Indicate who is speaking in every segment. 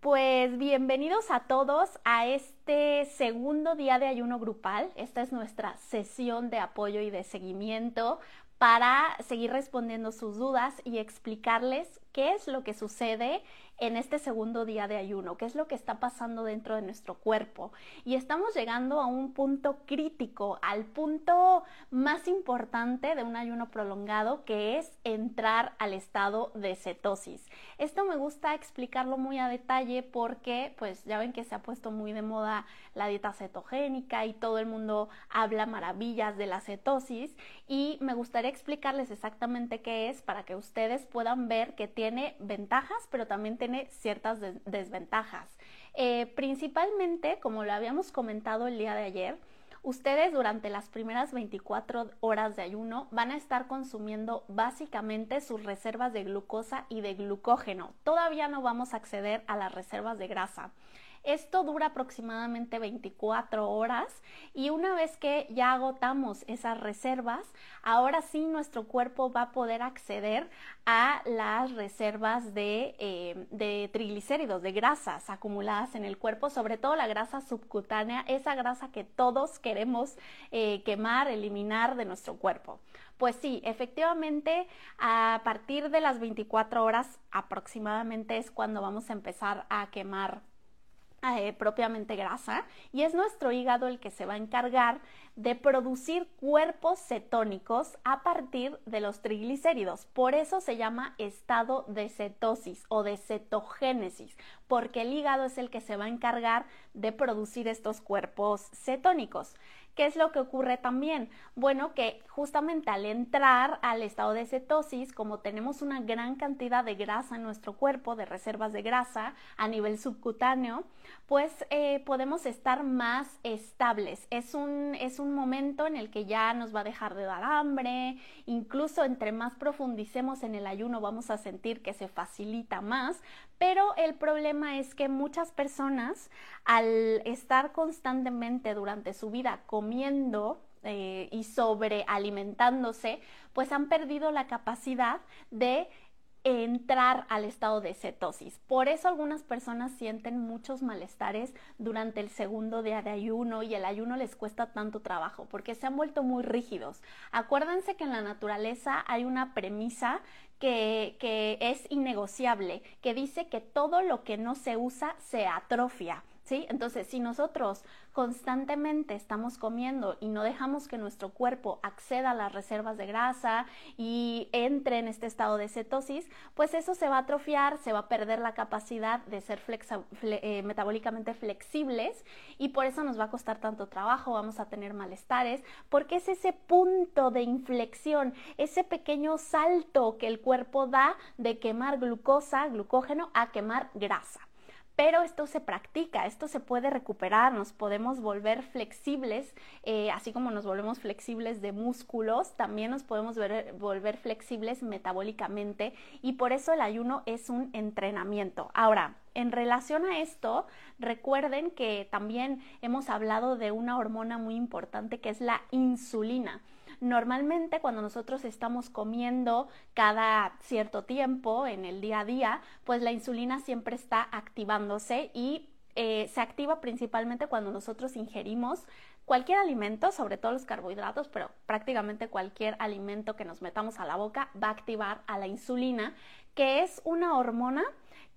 Speaker 1: Pues bienvenidos a todos a este segundo día de ayuno grupal. Esta es nuestra sesión de apoyo y de seguimiento para seguir respondiendo sus dudas y explicarles qué es lo que sucede en este segundo día de ayuno, qué es lo que está pasando dentro de nuestro cuerpo. Y estamos llegando a un punto crítico, al punto más importante de un ayuno prolongado, que es entrar al estado de cetosis. Esto me gusta explicarlo muy a detalle porque, pues ya ven que se ha puesto muy de moda la dieta cetogénica y todo el mundo habla maravillas de la cetosis y me gustaría explicarles exactamente qué es para que ustedes puedan ver que tiene ventajas, pero también tiene ciertas desventajas. Eh, principalmente, como lo habíamos comentado el día de ayer, ustedes durante las primeras 24 horas de ayuno van a estar consumiendo básicamente sus reservas de glucosa y de glucógeno. Todavía no vamos a acceder a las reservas de grasa. Esto dura aproximadamente 24 horas y una vez que ya agotamos esas reservas, ahora sí nuestro cuerpo va a poder acceder a las reservas de, eh, triglicéridos, de grasas acumuladas en el cuerpo, sobre todo la grasa subcutánea, esa grasa que todos queremos eh, quemar, eliminar de nuestro cuerpo. Pues sí, efectivamente, a partir de las 24 horas aproximadamente es cuando vamos a empezar a quemar eh, propiamente grasa y es nuestro hígado el que se va a encargar de producir cuerpos cetónicos a partir de los triglicéridos. Por eso se llama estado de cetosis o de cetogénesis, porque el hígado es el que se va a encargar de producir estos cuerpos cetónicos. ¿Qué es lo que ocurre también? Bueno, que justamente al entrar al estado de cetosis, como tenemos una gran cantidad de grasa en nuestro cuerpo, de reservas de grasa a nivel subcutáneo, pues eh, podemos estar más estables. Es un, es un momento en el que ya nos va a dejar de dar hambre, incluso entre más profundicemos en el ayuno vamos a sentir que se facilita más, pero el problema es que muchas personas al estar constantemente durante su vida comiendo eh, y sobrealimentándose, pues han perdido la capacidad de entrar al estado de cetosis. Por eso algunas personas sienten muchos malestares durante el segundo día de ayuno y el ayuno les cuesta tanto trabajo porque se han vuelto muy rígidos. Acuérdense que en la naturaleza hay una premisa que, que es innegociable, que dice que todo lo que no se usa se atrofia. Entonces, si nosotros constantemente estamos comiendo y no dejamos que nuestro cuerpo acceda a las reservas de grasa y entre en este estado de cetosis, pues eso se va a atrofiar, se va a perder la capacidad de ser eh, metabólicamente flexibles y por eso nos va a costar tanto trabajo, vamos a tener malestares, porque es ese punto de inflexión, ese pequeño salto que el cuerpo da de quemar glucosa, glucógeno, a quemar grasa pero esto se practica, esto se puede recuperar, nos podemos volver flexibles, eh, así como nos volvemos flexibles de músculos, también nos podemos volver flexibles metabólicamente y por eso el ayuno es un entrenamiento. Ahora, en relación a esto, recuerden que también hemos hablado de una hormona muy importante que es la insulina. Normalmente cuando nosotros estamos comiendo cada cierto tiempo en el día a día, pues la insulina siempre está activándose y eh, se activa principalmente cuando nosotros ingerimos cualquier alimento, sobre todo los carbohidratos, pero prácticamente cualquier alimento que nos metamos a la boca va a activar a la insulina, que es una hormona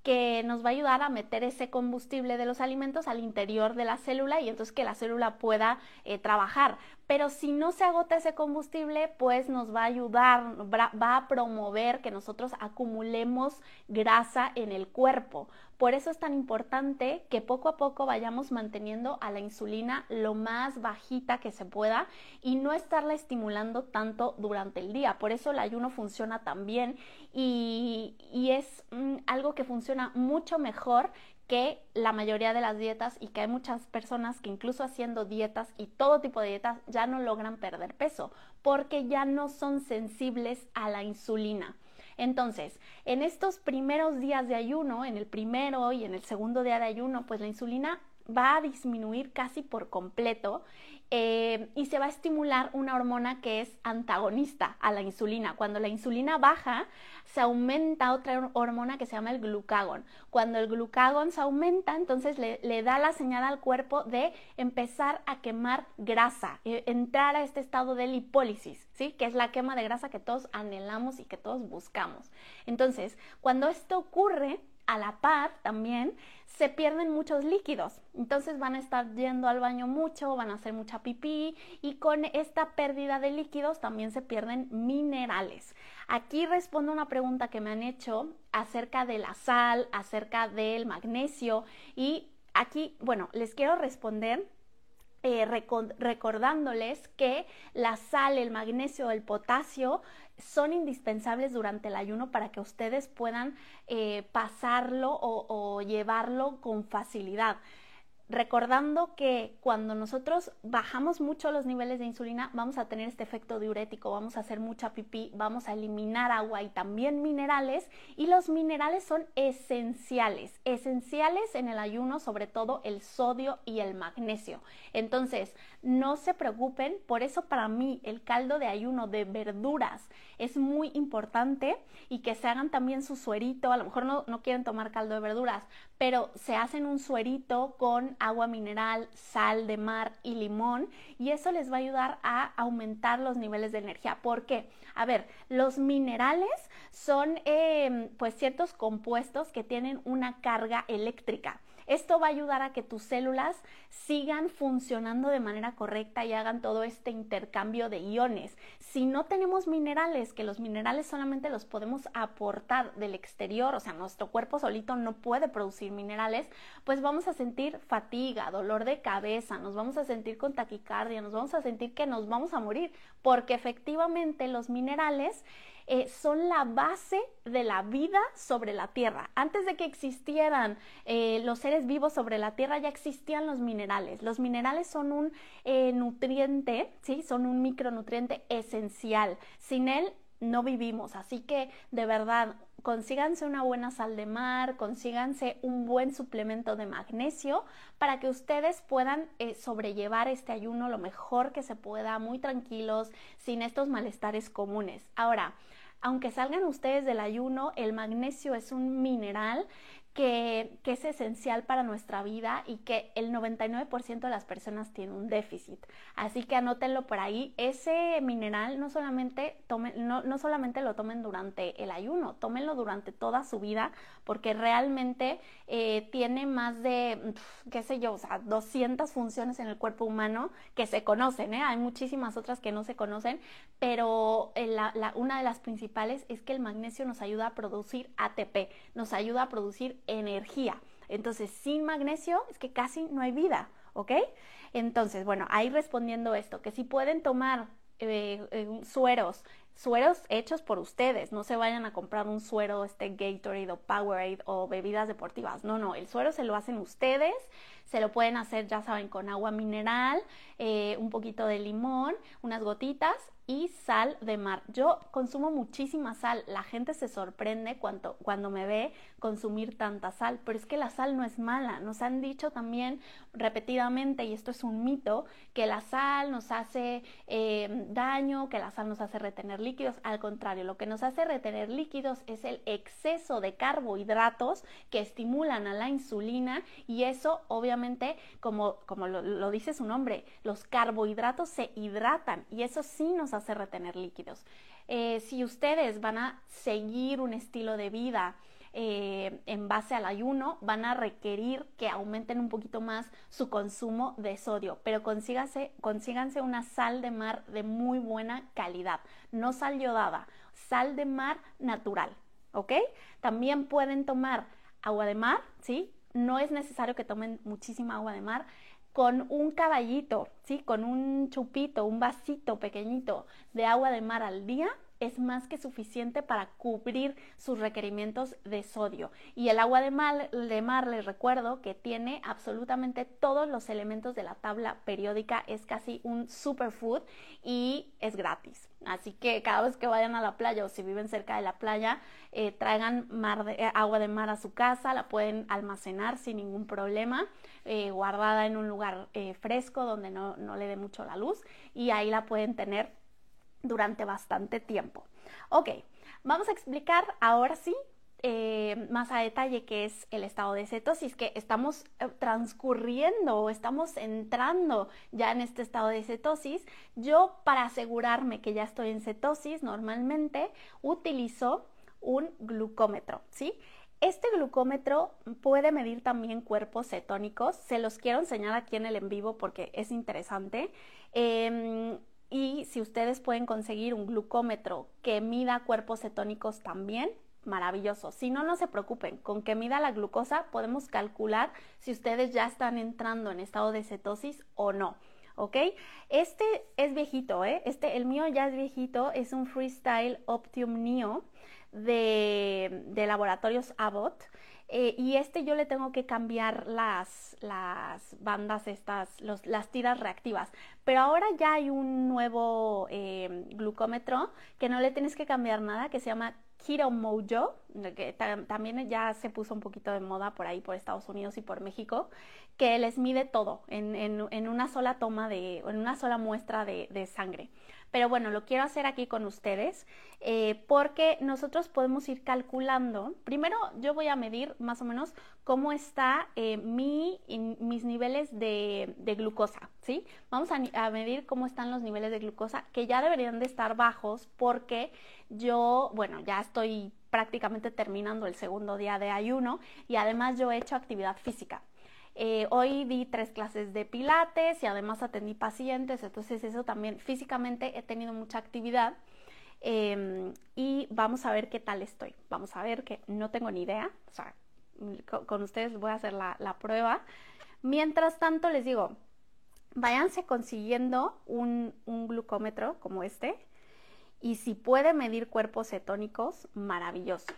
Speaker 1: que nos va a ayudar a meter ese combustible de los alimentos al interior de la célula y entonces que la célula pueda eh, trabajar. Pero si no se agota ese combustible, pues nos va a ayudar, va a promover que nosotros acumulemos grasa en el cuerpo. Por eso es tan importante que poco a poco vayamos manteniendo a la insulina lo más bajita que se pueda y no estarla estimulando tanto durante el día. Por eso el ayuno funciona tan bien y, es mm, algo que funciona mucho mejor que la mayoría de las dietas y que hay muchas personas que incluso haciendo dietas y todo tipo de dietas ya no logran perder peso porque ya no son sensibles a la insulina. Entonces, en estos primeros días de ayuno, en el primero y en el segundo día de ayuno, pues la insulina va a disminuir casi por completo eh, y se va a estimular una hormona que es antagonista a la insulina. Cuando la insulina baja, se aumenta otra hormona que se llama el glucagón. Cuando el glucagón se aumenta, entonces le, da la señal al cuerpo de empezar a quemar grasa, eh, entrar a este estado de lipólisis, ¿sí? Que es la quema de grasa que todos anhelamos y que todos buscamos. Entonces, cuando esto ocurre, a la par también se pierden muchos líquidos. Entonces van a estar yendo al baño mucho, van a hacer mucha pipí y con esta pérdida de líquidos también se pierden minerales. Aquí respondo una pregunta que me han hecho acerca de la sal, acerca del magnesio y aquí, bueno, les quiero responder eh, recordándoles que la sal, el magnesio, el potasio son indispensables durante el ayuno para que ustedes puedan eh, pasarlo o llevarlo con facilidad recordando que cuando nosotros bajamos mucho los niveles de insulina, vamos a tener este efecto diurético, vamos a hacer mucha pipí, vamos a eliminar agua y también minerales, y los minerales son esenciales, esenciales en el ayuno, sobre todo el sodio y el magnesio. Entonces, no se preocupen, por eso para mí el caldo de ayuno de verduras es muy importante y que se hagan también su suerito, a lo mejor no, no quieren tomar caldo de verduras, pero se hacen un suerito con agua mineral, sal de mar y limón y eso les va a ayudar a aumentar los niveles de energía. ¿Por qué? A ver, los minerales son eh, pues ciertos compuestos que tienen una carga eléctrica. Esto va a ayudar a que tus células sigan funcionando de manera correcta y hagan todo este intercambio de iones. Si no tenemos minerales, que los minerales solamente los podemos aportar del exterior, o sea, nuestro cuerpo solito no puede producir minerales, pues vamos a sentir fatiga, dolor de cabeza, nos vamos a sentir con taquicardia, nos vamos a sentir que nos vamos a morir, porque efectivamente los minerales eh, son la base de la vida sobre la Tierra. Antes de que existieran eh, los seres vivos sobre la Tierra ya existían los minerales. Los minerales son un eh, nutriente, ¿sí? Son un micronutriente esencial. Sin él no vivimos. Así que de verdad, consíganse una buena sal de mar, consíganse un buen suplemento de magnesio para que ustedes puedan sobrellevar este ayuno lo mejor que se pueda, muy tranquilos, sin estos malestares comunes. Ahora, aunque salgan ustedes del ayuno, el magnesio es un mineral que, es esencial para nuestra vida y que el 99% de las personas tienen un déficit. Así que anótenlo por ahí. Ese mineral no solamente, no, no solamente lo tomen durante el ayuno, tómenlo durante toda su vida porque realmente eh, tiene más de, qué sé yo, o sea, 200 funciones en el cuerpo humano que se conocen. ¿eh? Hay muchísimas otras que no se conocen, pero eh, una de las principales es que el magnesio nos ayuda a producir ATP, nos ayuda a producir energía. Entonces, sin magnesio es que casi no hay vida, ¿ok? Entonces, bueno, ahí respondiendo esto, que si pueden tomar eh, eh, sueros, sueros hechos por ustedes, no se vayan a comprar un suero, este Gatorade o Powerade o bebidas deportivas, no, no, el suero se lo hacen ustedes, se lo pueden hacer, ya saben, con agua mineral, eh, un poquito de limón, unas gotitas y sal de mar. Yo consumo muchísima sal. La gente se sorprende cuando, cuando me ve consumir tanta sal, pero es que la sal no es mala. Nos han dicho también repetidamente, y esto es un mito, que la sal nos hace eh, daño, que la sal nos hace retener líquidos. Al contrario, lo que nos hace retener líquidos es el exceso de carbohidratos que estimulan a la insulina y eso obviamente, como, como lo, dice su nombre, los carbohidratos se hidratan y eso sí nos hace retener líquidos. Eh, si ustedes van a seguir un estilo de vida eh, en base al ayuno, van a requerir que aumenten un poquito más su consumo de sodio, pero consíganse, una sal de mar de muy buena calidad, no sal yodada, sal de mar natural, ¿ok? También pueden tomar agua de mar, ¿sí? No es necesario que tomen muchísima agua de mar con un caballito, ¿sí? Con un chupito, un vasito pequeñito de agua de mar al día, es más que suficiente para cubrir sus requerimientos de sodio. Y el agua de mar, les recuerdo que tiene absolutamente todos los elementos de la tabla periódica, es casi un superfood y es gratis. Así que cada vez que vayan a la playa o si viven cerca de la playa, eh, traigan eh, agua de mar a su casa, la pueden almacenar sin ningún problema, eh, guardada en un lugar fresco donde no, no le dé mucho la luz y ahí la pueden tener durante bastante tiempo. Ok, vamos a explicar ahora sí eh, más a detalle qué es el estado de cetosis, que estamos eh, transcurriendo o estamos entrando ya en este estado de cetosis. Yo para asegurarme que ya estoy en cetosis normalmente utilizo un glucómetro, ¿sí? Este glucómetro puede medir también cuerpos cetónicos. Se los quiero enseñar aquí en el en vivo porque es interesante. Em, y si ustedes pueden conseguir un glucómetro que mida cuerpos cetónicos también, maravilloso. Si no, no se preocupen, con que mida la glucosa podemos calcular si ustedes ya están entrando en estado de cetosis o no. ¿Ok? Este es viejito, ¿eh? Este, el mío ya es viejito, es un Freestyle Optium Neo de, de Laboratorios Abbott. Eh, y este yo le tengo que cambiar las, las bandas estas, las tiras reactivas. Pero ahora ya hay un nuevo eh, glucómetro que no le tienes que cambiar nada, que se llama Keto Mojo, que también ya se puso un poquito de moda por ahí, por Estados Unidos y por México, que les mide todo en, en, una sola toma de, en una sola muestra de, de sangre. Pero bueno, lo quiero hacer aquí con ustedes eh, porque nosotros podemos ir calculando. Primero yo voy a medir más o menos cómo está eh, mi, mis niveles de, glucosa, ¿sí? Vamos a, a, medir cómo están los niveles de glucosa que ya deberían de estar bajos porque yo, bueno, ya estoy prácticamente terminando el segundo día de ayuno y además yo he hecho actividad física. Eh, hoy di tres clases de pilates y además atendí pacientes, entonces eso también físicamente he tenido mucha actividad. Em, y vamos a ver qué tal estoy. Vamos a ver que no tengo ni idea. O sea, con, ustedes voy a hacer la, prueba. Mientras tanto, les digo, váyanse consiguiendo un, un glucómetro como este. Y si puede medir cuerpos cetónicos, maravilloso.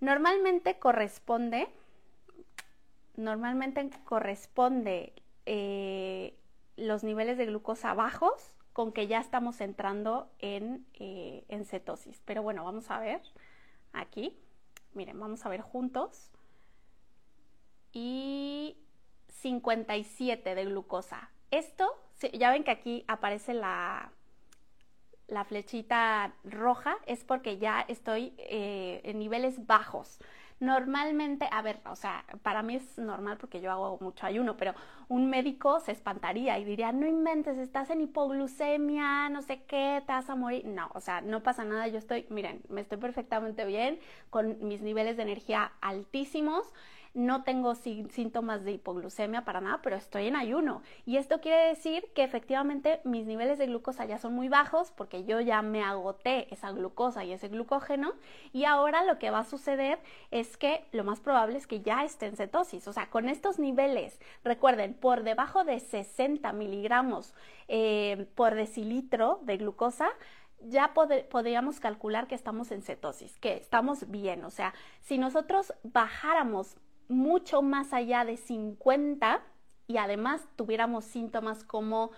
Speaker 1: Normalmente corresponde normalmente corresponde eh, los niveles de glucosa bajos con que ya estamos entrando en, eh, en cetosis. Pero bueno, vamos a ver aquí. Miren, vamos a ver juntos. Y 57 de glucosa. Esto, ya ven que aquí aparece la, la flechita roja, es porque ya estoy eh, en niveles bajos. Normalmente, a ver, o sea, para mí es normal porque yo hago mucho ayuno, pero un médico se espantaría y diría, no inventes, estás en hipoglucemia, no sé qué, te vas a morir. No, o sea, no pasa nada, yo estoy, miren, me estoy perfectamente bien, con mis niveles de energía altísimos no tengo síntomas de hipoglucemia para nada, pero estoy en ayuno. Y esto quiere decir que efectivamente mis niveles de glucosa ya son muy bajos porque yo ya me agoté esa glucosa y ese glucógeno. Y ahora lo que va a suceder es que lo más probable es que ya esté en cetosis. O sea, con estos niveles, recuerden, por debajo de 60 miligramos eh, por decilitro de glucosa, ya podríamos calcular que estamos en cetosis, que estamos bien. O sea, si nosotros bajáramos mucho más allá de 50 y además tuviéramos síntomas como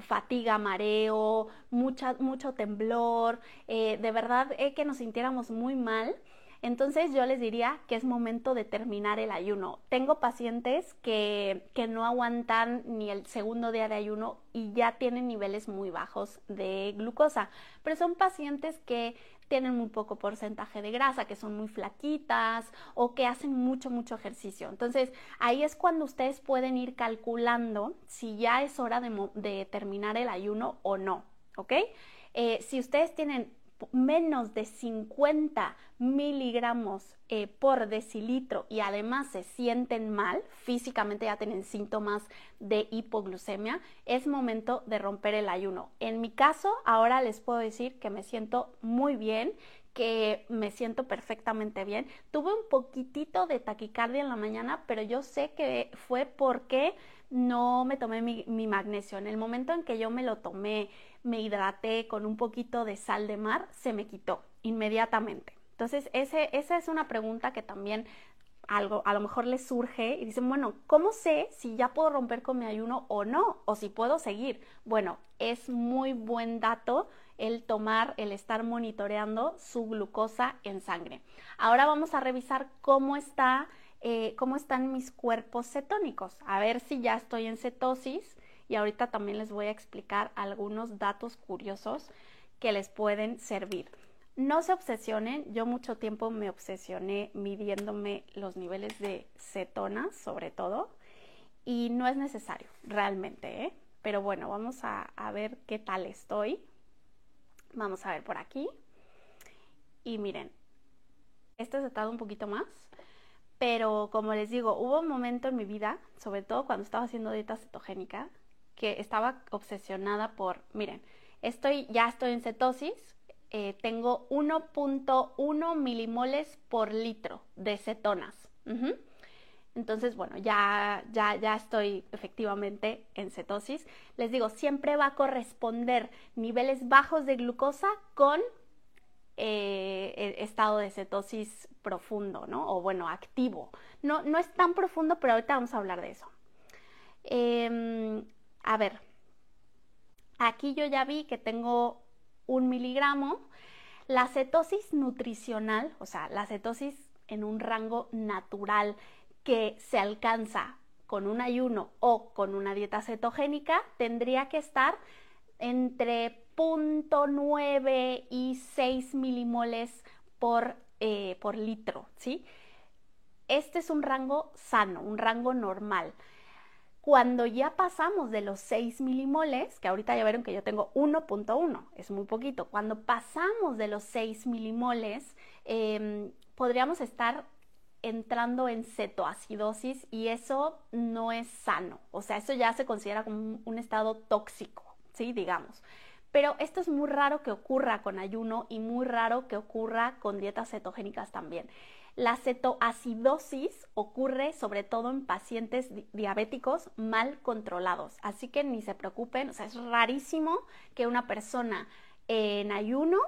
Speaker 1: fatiga, mareo, mucho temblor, eh, de verdad eh, que nos sintiéramos muy mal, entonces yo les diría que es momento de terminar el ayuno. Tengo pacientes que, que no aguantan ni el segundo día de ayuno y ya tienen niveles muy bajos de glucosa, pero son pacientes que tienen muy poco porcentaje de grasa, que son muy flaquitas o que hacen mucho, mucho ejercicio. Entonces, ahí es cuando ustedes pueden ir calculando si ya es hora de, terminar el ayuno o no, ¿ok? Eh, si ustedes tienen menos de 50 miligramos eh, por decilitro y además se sienten mal, físicamente ya tienen síntomas de hipoglucemia, es momento de romper el ayuno. En mi caso, ahora les puedo decir que me siento muy bien, que me siento perfectamente bien. Tuve un poquitito de taquicardia en la mañana, pero yo sé que fue porque no me tomé mi, mi magnesio. En el momento en que yo me lo tomé me hidraté con un poquito de sal de mar, se me quitó inmediatamente. Entonces, esa es una pregunta que también algo, a lo mejor les surge y dicen, bueno, ¿cómo sé si ya puedo romper con mi ayuno o no? O si puedo seguir. Bueno, es muy buen dato el tomar, el estar monitoreando su glucosa en sangre. Ahora vamos a revisar cómo está, eh, cómo están mis cuerpos cetónicos, a ver si ya estoy en cetosis y ahorita también les voy a explicar algunos datos curiosos que les pueden servir. No se obsesionen, yo mucho tiempo me obsesioné midiéndome los niveles de cetonas, sobre todo, y no es necesario realmente, ¿eh? Pero bueno, vamos a, a ver qué tal estoy. Vamos a ver por aquí. Y miren, este se tarda un poquito más, pero como les digo, hubo un momento en mi vida, sobre todo cuando estaba haciendo dieta cetogénica, que estaba obsesionada por, miren, estoy, ya estoy en cetosis, eh, tengo 1.1 milimoles por litro de cetonas. Entonces, bueno, ya, ya, ya estoy efectivamente en cetosis. Les digo, siempre va a corresponder niveles bajos de glucosa con eh, e, estado de cetosis profundo, ¿no? O bueno, activo. No, no es tan profundo, pero ahorita vamos a hablar de eso. Em, a ver, aquí yo ya vi que tengo un miligramo. La cetosis nutricional, o sea, la cetosis en un rango natural que se alcanza con un ayuno o con una dieta cetogénica, tendría que estar entre 0.9 y 6 milimoles por, eh, por litro, ¿sí? Este es un rango sano, un rango normal. Cuando ya pasamos de los 6 milimoles, que ahorita ya vieron que yo tengo 1.1, es muy poquito, cuando pasamos de los 6 milimoles, em, podríamos estar entrando en cetoacidosis y eso no es sano, o sea, eso ya se considera como un estado tóxico, ¿sí? Digamos. Pero esto es muy raro que ocurra con ayuno y muy raro que ocurra con dietas cetogénicas también. La cetoacidosis ocurre sobre todo en pacientes diabéticos mal controlados, así que ni se preocupen, o sea, es rarísimo que una persona en ayuno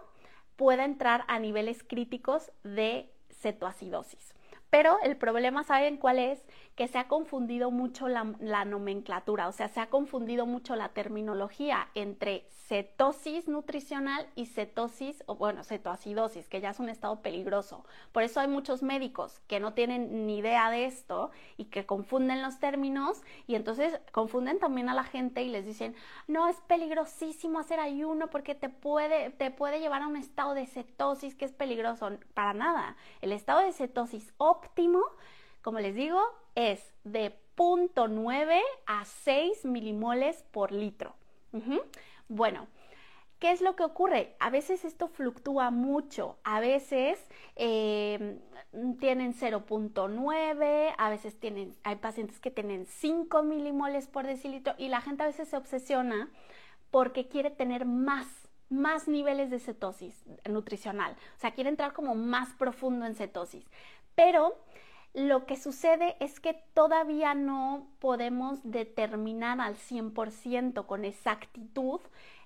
Speaker 1: pueda entrar a niveles críticos de cetoacidosis. Pero el problema, ¿saben cuál es? Que se ha confundido mucho la, nomenclatura, o sea, se ha confundido mucho la terminología entre cetosis nutricional y cetosis, o bueno, cetoacidosis, que ya es un estado peligroso. Por eso hay muchos médicos que no tienen ni idea de esto y que confunden los términos y entonces confunden también a la gente y les dicen, no, es peligrosísimo hacer ayuno porque te puede, te puede llevar a un estado de cetosis que es peligroso. Para nada. El estado de cetosis óptimo, como les digo, es de 0.9 a 6 milimoles por litro. Bueno, ¿qué es lo que ocurre? A veces esto fluctúa mucho, a veces em, tienen 0.9, a veces tienen, hay pacientes que tienen 5 milimoles por decilitro y la gente a veces se obsesiona porque quiere tener más más niveles de cetosis nutricional, o sea, quiere entrar como más profundo en cetosis. Pero lo que sucede es que todavía no podemos determinar al 100% con exactitud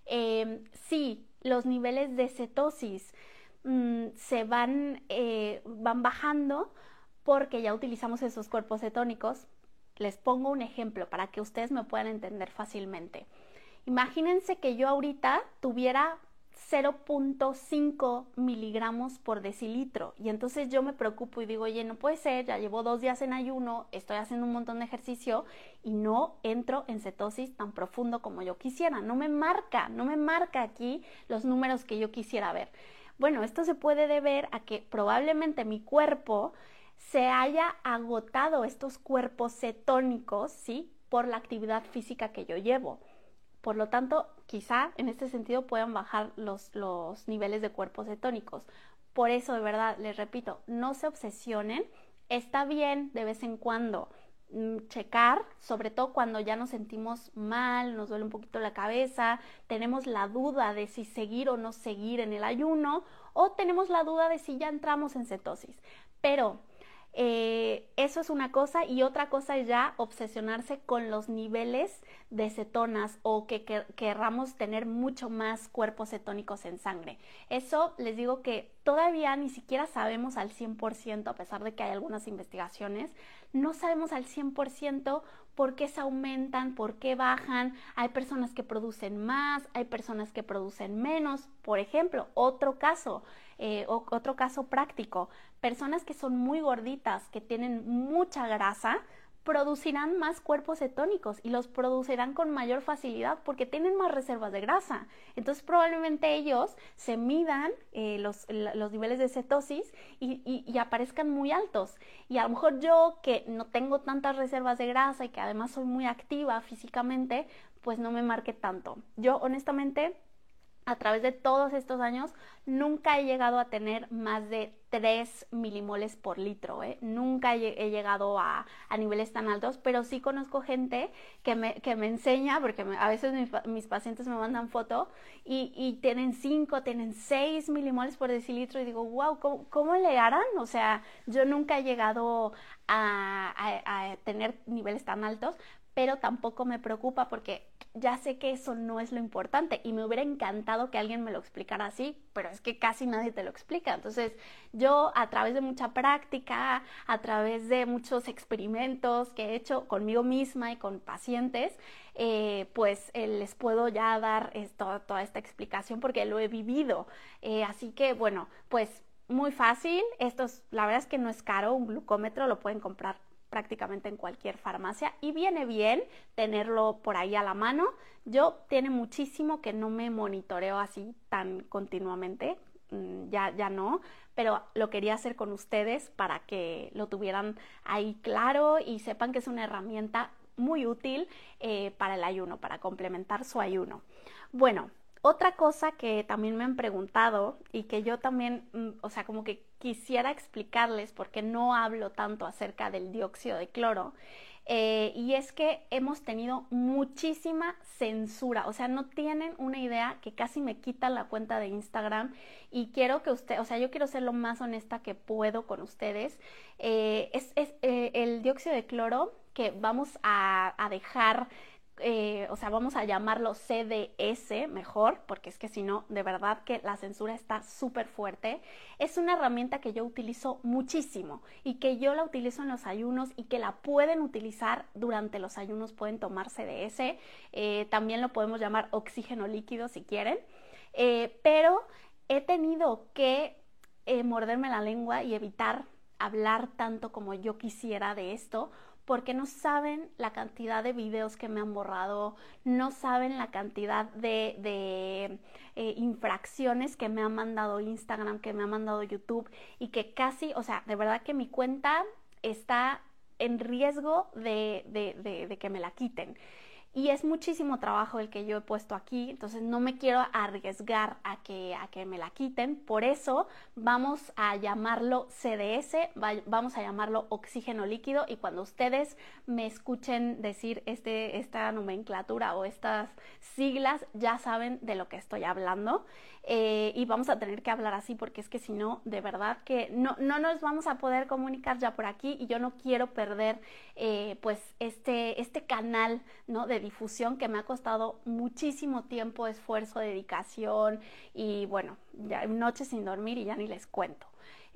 Speaker 1: em, si los niveles de cetosis mm, se van, eh, van bajando porque ya utilizamos esos cuerpos cetónicos. Les pongo un ejemplo para que ustedes me puedan entender fácilmente. Imagínense que yo ahorita tuviera 0.5 miligramos por decilitro. Y entonces yo me preocupo y digo, oye, no puede ser, ya llevo dos días en ayuno, estoy haciendo un montón de ejercicio y no entro en cetosis tan profundo como yo quisiera. No me marca, no me marca aquí los números que yo quisiera ver. Bueno, esto se puede deber a que probablemente mi cuerpo se haya agotado estos cuerpos cetónicos, ¿sí? Por la actividad física que yo llevo. Por lo tanto, quizá en este sentido puedan bajar los, niveles de cuerpos cetónicos. Por eso, de verdad, les repito, no se obsesionen. Está bien de vez en cuando mm, checar, sobre todo cuando ya nos sentimos mal, nos duele un poquito la cabeza, tenemos la duda de si seguir o no seguir en el ayuno o tenemos la duda de si ya entramos en cetosis. Pero Eh, eso es una cosa y otra cosa es ya obsesionarse con los niveles de cetonas o que, querramos tener mucho más cuerpos cetónicos en sangre. Eso les digo que todavía ni siquiera sabemos al 100%, a pesar de que hay algunas investigaciones, no sabemos al 100% por qué se aumentan, por qué bajan. Hay personas que producen más, hay personas que producen menos. Por ejemplo, otro caso, eh, otro caso práctico, personas que son muy gorditas, que tienen mucha grasa, producirán más cuerpos cetónicos y los producirán con mayor facilidad porque tienen más reservas de grasa. Entonces probablemente ellos se midan eh, los, niveles de cetosis y, y, aparezcan muy altos. Y a lo mejor yo que no tengo tantas reservas de grasa y que además soy muy activa físicamente, pues no me marque tanto. Yo honestamente a través de todos estos años nunca he llegado a tener más de 3 milimoles por litro. ¿eh? Nunca he, llegado a, niveles tan altos, pero sí conozco gente que me, que me enseña, porque a veces mis, pacientes me mandan foto y, tienen 5, tienen 6 milimoles por decilitro y digo, wow, ¿cómo, le harán? O sea, yo nunca he llegado a tener niveles tan altos, pero tampoco me preocupa porque ya sé que eso no es lo importante y me hubiera encantado que alguien me lo explicara así, pero es que casi nadie te lo explica. Entonces yo a través de mucha práctica, a través de muchos experimentos que he hecho conmigo misma y con pacientes, eh, pues eh, les puedo ya dar toda esta explicación porque lo he vivido. Eh, así que bueno, pues muy fácil. Esto es, la verdad es que no es caro, un glucómetro lo pueden comprar prácticamente en cualquier farmacia y viene bien tenerlo por ahí a la mano. Yo tiene muchísimo que no me monitoreo así tan continuamente, mm, ya, ya no, pero lo quería hacer con ustedes para que lo tuvieran ahí claro y sepan que es una herramienta muy útil eh, para el ayuno, para complementar su ayuno. Bueno, otra cosa que también me han preguntado y que yo también, mm, o sea, como que quisiera explicarles porque no hablo tanto acerca del dióxido de cloro, eh, y es que hemos tenido muchísima censura, o sea, no tienen una idea que casi me quitan la cuenta de Instagram y quiero que usted, o sea, yo quiero ser lo más honesta que puedo con ustedes. Eh, es, eh, el dióxido de cloro que vamos a dejar eh, o sea, vamos a llamarlo CDS mejor, porque es que si no, de verdad que la censura está súper fuerte. Es una herramienta que yo utilizo muchísimo y que yo la utilizo en los ayunos y que la pueden utilizar durante los ayunos, pueden tomar CDS, eh, también lo podemos llamar oxígeno líquido si quieren, eh, pero he tenido que morderme la lengua y evitar hablar tanto como yo quisiera de esto porque no saben la cantidad de videos que me han borrado, no saben la cantidad de, eh, infracciones que me ha mandado Instagram, que me ha mandado YouTube y que casi, o sea, de verdad que mi cuenta está en riesgo de, de que me la quiten y es muchísimo trabajo el que yo he puesto aquí, entonces no me quiero arriesgar a que, a que me la quiten, por eso vamos a llamarlo CDS, vamos a llamarlo oxígeno líquido y cuando ustedes me escuchen decir este, esta nomenclatura o estas siglas, ya saben de lo que estoy hablando. Eh, y vamos a tener que hablar así porque es que si no, de verdad que no, no nos vamos a poder comunicar ya por aquí y yo no quiero perder eh, pues este, este canal ¿no? de difusión que me ha costado muchísimo tiempo, esfuerzo, dedicación y bueno, noches sin dormir y ya ni les cuento.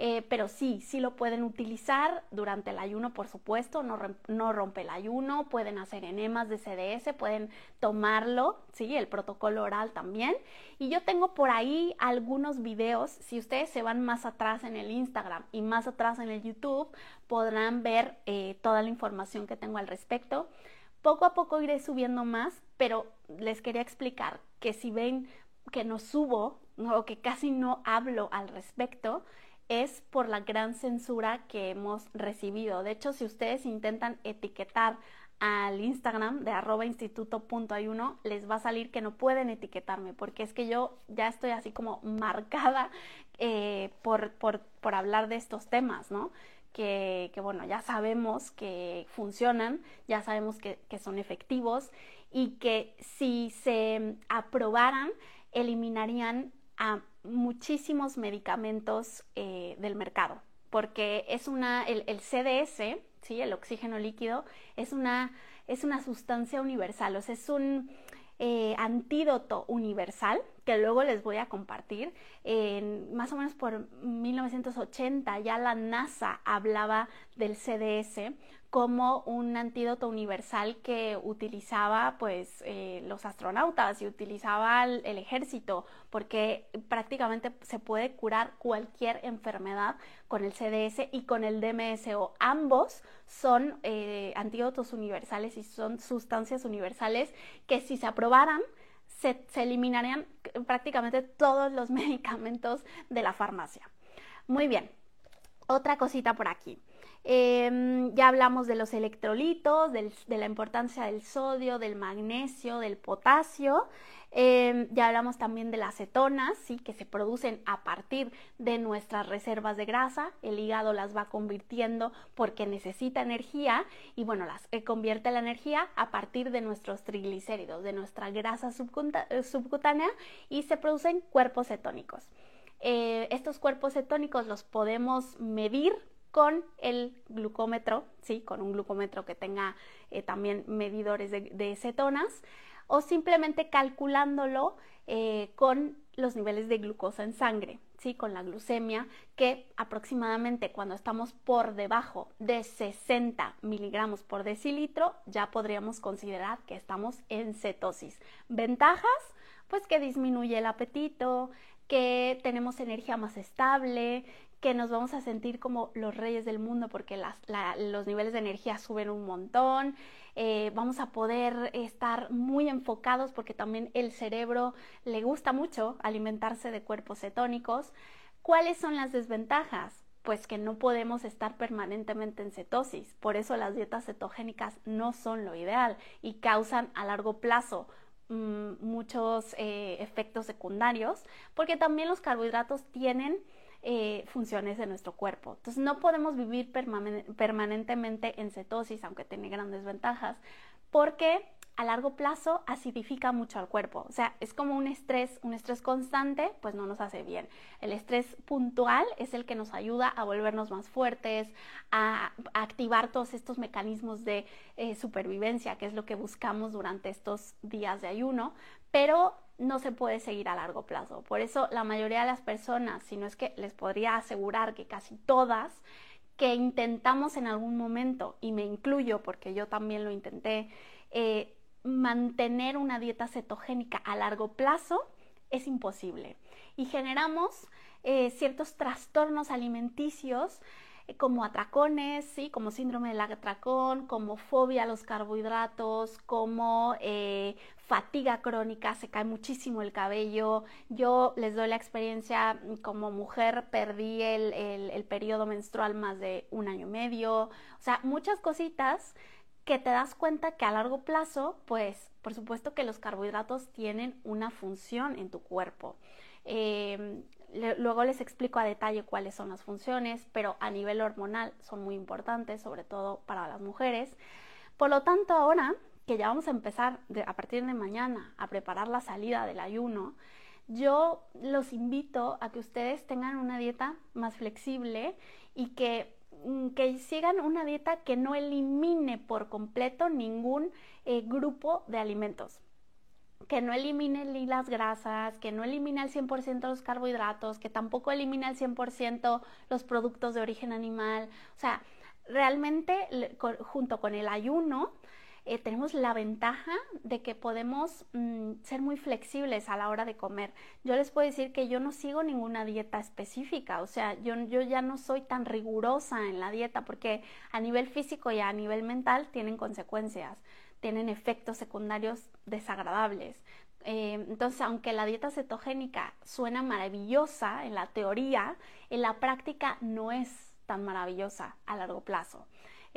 Speaker 1: Eh, pero sí, sí lo pueden utilizar durante el ayuno, por supuesto, no, no, rompe el ayuno, pueden hacer enemas de CDS, pueden tomarlo, sí, el protocolo oral también. Y yo tengo por ahí algunos videos, si ustedes se van más atrás en el Instagram y más atrás en el YouTube, podrán ver eh, toda la información que tengo al respecto. Poco a poco iré subiendo más, pero les quería explicar que si ven que no subo o que casi no hablo al respecto, es por la gran censura que hemos recibido. De hecho, si ustedes intentan etiquetar al Instagram de arroba instituto.ayuno, les va a salir que no pueden etiquetarme, porque es que yo ya estoy así como marcada eh, por, por, por, hablar de estos temas, ¿no? Que, bueno, ya sabemos que funcionan, ya sabemos que, que son efectivos y que si se aprobaran, eliminarían a muchísimos medicamentos eh, del mercado. porque es una, el, CDS, ¿sí? el oxígeno líquido, es una, es una sustancia universal, o sea, es un eh, antídoto universal que luego les voy a compartir. En, más o menos por 1980 ya la NASA hablaba del CDS como un antídoto universal que utilizaba pues eh, los astronautas y utilizaba el, ejército porque prácticamente se puede curar cualquier enfermedad con el CDS y con el DMSO. Ambos son eh, antídotos universales y son sustancias universales que si se aprobaran se, eliminarían prácticamente todos los medicamentos de la farmacia. Muy bien, otra cosita por aquí. Em, ya hablamos de los electrolitos, de la importancia del sodio, del magnesio, del potasio. Em, ya hablamos también de las cetonas, ¿sí? que se producen a partir de nuestras reservas de grasa. El hígado las va convirtiendo porque necesita energía y bueno, las eh, convierte la energía a partir de nuestros triglicéridos, de nuestra grasa eh, subcutánea y se producen cuerpos cetónicos. Eh, estos cuerpos cetónicos los podemos medir con el glucómetro, ¿sí? con un glucómetro que tenga eh, también medidores de, cetonas, o simplemente calculándolo eh, con los niveles de glucosa en sangre, ¿sí? con la glucemia, que aproximadamente cuando estamos por debajo de 60 miligramos por decilitro, ya podríamos considerar que estamos en cetosis. Ventajas, pues que disminuye el apetito, que tenemos energía más estable, que nos vamos a sentir como los reyes del mundo porque los niveles de energía suben un montón, eh, vamos a poder estar muy enfocados porque también el cerebro le gusta mucho alimentarse de cuerpos cetónicos. ¿Cuáles son las desventajas? Pues que no podemos estar permanentemente en cetosis, por eso las dietas cetogénicas no son lo ideal y causan a largo plazo muchos eh, efectos secundarios, porque también los carbohidratos tienen eh, funciones de nuestro cuerpo. Entonces no podemos vivir permanentemente en cetosis, aunque tiene grandes ventajas, porque a largo plazo acidifica mucho al cuerpo. O sea, es como un estrés, un estrés constante, pues no nos hace bien. El estrés puntual es el que nos ayuda a volvernos más fuertes, a, activar todos estos mecanismos de eh, supervivencia, que es lo que buscamos durante estos días de ayuno, pero no se puede seguir a largo plazo. Por eso la mayoría de las personas, si no es que les podría asegurar que casi todas, que intentamos en algún momento, y me incluyo porque yo también lo intenté, eh, mantener una dieta cetogénica a largo plazo, es imposible. Y generamos eh, ciertos trastornos alimenticios eh, como atracones, ¿sí? como síndrome del atracón, como fobia a los carbohidratos, como eh, fatiga crónica, se cae muchísimo el cabello. Yo les doy la experiencia mm, como mujer, perdí el, el periodo menstrual más de un año y medio, o sea, muchas cositas que te das cuenta que a largo plazo, pues por supuesto que los carbohidratos tienen una función en tu cuerpo. Em, luego les explico a detalle cuáles son las funciones, pero a nivel hormonal son muy importantes, sobre todo para las mujeres. Por lo tanto, ahora que ya vamos a empezar a partir de mañana a preparar la salida del ayuno, yo los invito a que ustedes tengan una dieta más flexible y que, que sigan una dieta que no elimine por completo ningún eh, grupo de alimentos que no elimine las grasas, que no elimine al 100% los carbohidratos, que tampoco elimine al 100% los productos de origen animal. O sea, realmente junto con el ayuno eh, tenemos la ventaja de que podemos mm, ser muy flexibles a la hora de comer. Yo les puedo decir que yo no sigo ninguna dieta específica, o sea, yo, yo ya no soy tan rigurosa en la dieta porque a nivel físico y a nivel mental tienen consecuencias tienen efectos secundarios desagradables. Eh, entonces, aunque la dieta cetogénica suena maravillosa en la teoría, en la práctica no es tan maravillosa a largo plazo.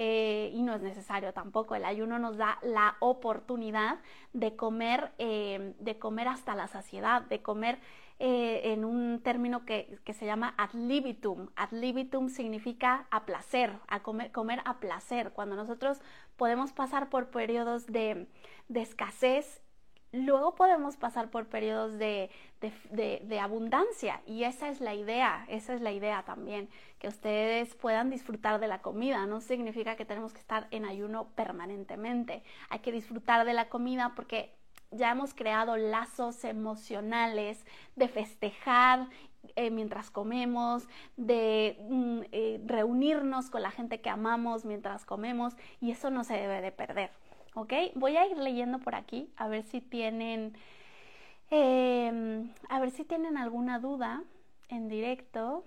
Speaker 1: Eh, y no es necesario tampoco. El ayuno nos da la oportunidad de comer, eh, de comer hasta la saciedad, de comer eh, en un término que, se llama ad libitum. Ad libitum significa a placer, a comer, comer a placer. Cuando nosotros podemos pasar por periodos de, escasez luego podemos pasar por periodos de, abundancia y esa es la idea, esa es la idea también, que ustedes puedan disfrutar de la comida. No significa que tenemos que estar en ayuno permanentemente, hay que disfrutar de la comida porque ya hemos creado lazos emocionales de festejar eh, mientras comemos, de mm, eh, reunirnos con la gente que amamos mientras comemos y eso no se debe de perder. ¿Ok? Voy a ir leyendo por aquí a ver si tienen, em, a ver si tienen alguna duda en directo.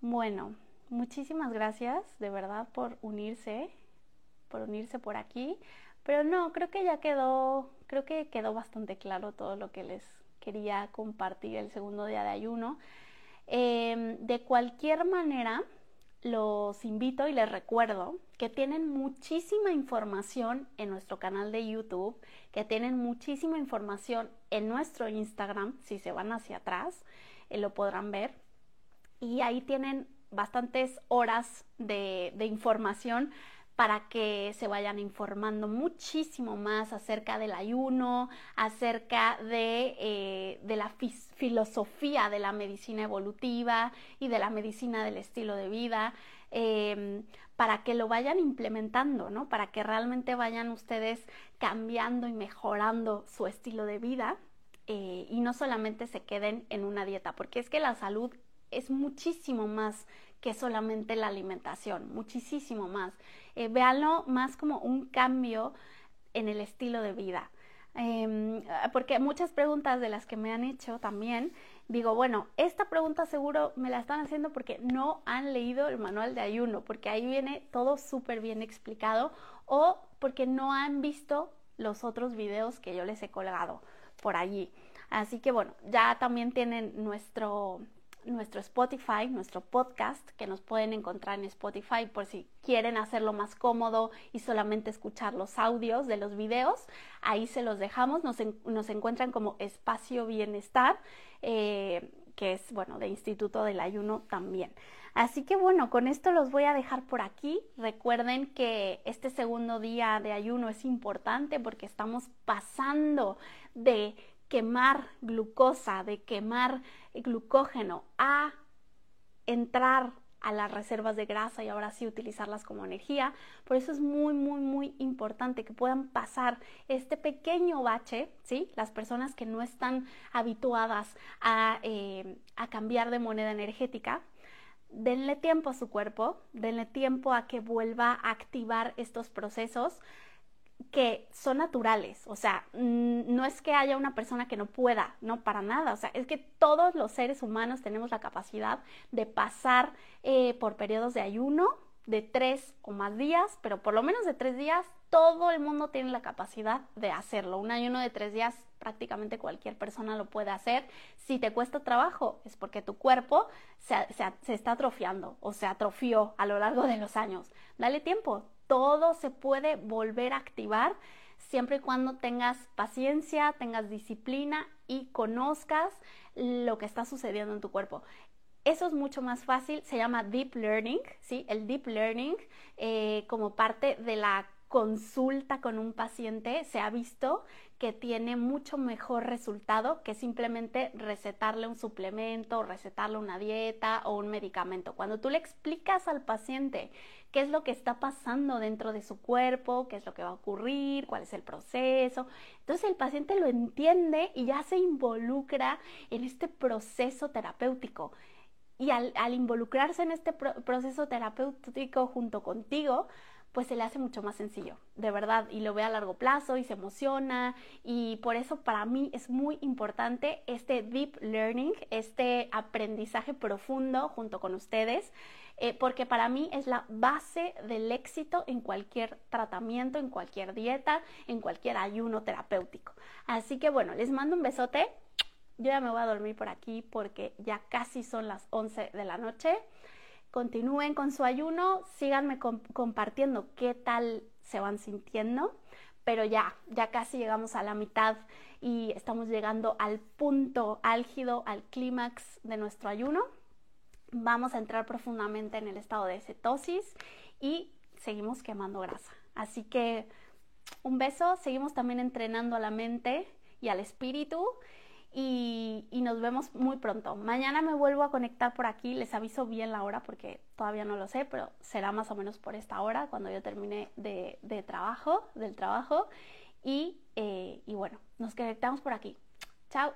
Speaker 1: Bueno, muchísimas gracias de verdad por unirse, por unirse por aquí. Pero no, creo que ya quedó, creo que quedó bastante claro todo lo que les quería compartir el segundo día de ayuno. Em, de cualquier manera, los invito y les recuerdo que tienen muchísima información en nuestro canal de YouTube, que tienen muchísima información en nuestro Instagram, si se van hacia atrás, eh, lo podrán ver. Y ahí tienen bastantes horas de, de información para que se vayan informando muchísimo más acerca del ayuno, acerca de, eh, de la filosofía de la medicina evolutiva y de la medicina del estilo de vida, em, para que lo vayan implementando, ¿no? Para que realmente vayan ustedes cambiando y mejorando su estilo de vida eh, y no solamente se queden en una dieta, porque es que la salud es muchísimo más que solamente la alimentación, muchísimo más. Eh, véanlo más como un cambio en el estilo de vida. Em, porque muchas preguntas de las que me han hecho también, digo, bueno, esta pregunta seguro me la están haciendo porque no han leído el manual de ayuno, porque ahí viene todo súper bien explicado, o porque no han visto los otros videos que yo les he colgado por allí. Así que bueno, ya también tienen nuestro nuestro Spotify, nuestro podcast, que nos pueden encontrar en Spotify por si quieren hacerlo más cómodo y solamente escuchar los audios de los videos. Ahí se los dejamos, nos, encuentran como Espacio Bienestar, eh, que es, bueno, de Instituto del Ayuno también. Así que bueno, con esto los voy a dejar por aquí. Recuerden que este segundo día de ayuno es importante porque estamos pasando de quemar glucosa, de quemar glucógeno, a entrar a las reservas de grasa y ahora sí utilizarlas como energía. Por eso es muy, muy, muy importante que puedan pasar este pequeño bache, ¿sí? Las personas que no están habituadas a, eh, a cambiar de moneda energética, denle tiempo a su cuerpo, denle tiempo a que vuelva a activar estos procesos que son naturales, o sea, mm, no es que haya una persona que no pueda, no para nada, o sea, es que todos los seres humanos tenemos la capacidad de pasar eh, por periodos de ayuno de tres o más días, pero por lo menos de tres días, todo el mundo tiene la capacidad de hacerlo. Un ayuno de tres días prácticamente cualquier persona lo puede hacer. Si te cuesta trabajo, es porque tu cuerpo se, se está atrofiando o se atrofió a lo largo de los años. Dale tiempo, todo se puede volver a activar siempre y cuando tengas paciencia, tengas disciplina y conozcas lo que está sucediendo en tu cuerpo. Eso es mucho más fácil, se llama Deep Learning, ¿sí? El Deep Learning eh, como parte de la consulta con un paciente se ha visto que tiene mucho mejor resultado que simplemente recetarle un suplemento, recetarle una dieta o un medicamento. Cuando tú le explicas al paciente qué es lo que está pasando dentro de su cuerpo, qué es lo que va a ocurrir, cuál es el proceso, entonces el paciente lo entiende y ya se involucra en este proceso terapéutico. Y al, involucrarse en este proceso terapéutico junto contigo, pues se le hace mucho más sencillo, de verdad, y lo ve a largo plazo y se emociona y por eso para mí es muy importante este deep learning, este aprendizaje profundo junto con ustedes, eh, porque para mí es la base del éxito en cualquier tratamiento, en cualquier dieta, en cualquier ayuno terapéutico. Así que bueno, les mando un besote. Yo ya me voy a dormir por aquí porque ya casi son las 11 de la noche continúen con su ayuno, síganme compartiendo qué tal se van sintiendo, pero ya, ya casi llegamos a la mitad y estamos llegando al punto álgido, al clímax de nuestro ayuno. Vamos a entrar profundamente en el estado de cetosis y seguimos quemando grasa. Así que un beso, seguimos también entrenando a la mente y al espíritu. Y, nos vemos muy pronto. Mañana me vuelvo a conectar por aquí, les aviso bien la hora porque todavía no lo sé, pero será más o menos por esta hora cuando yo termine de, de trabajo, del trabajo. Y, eh, y bueno, nos conectamos por aquí. Chao.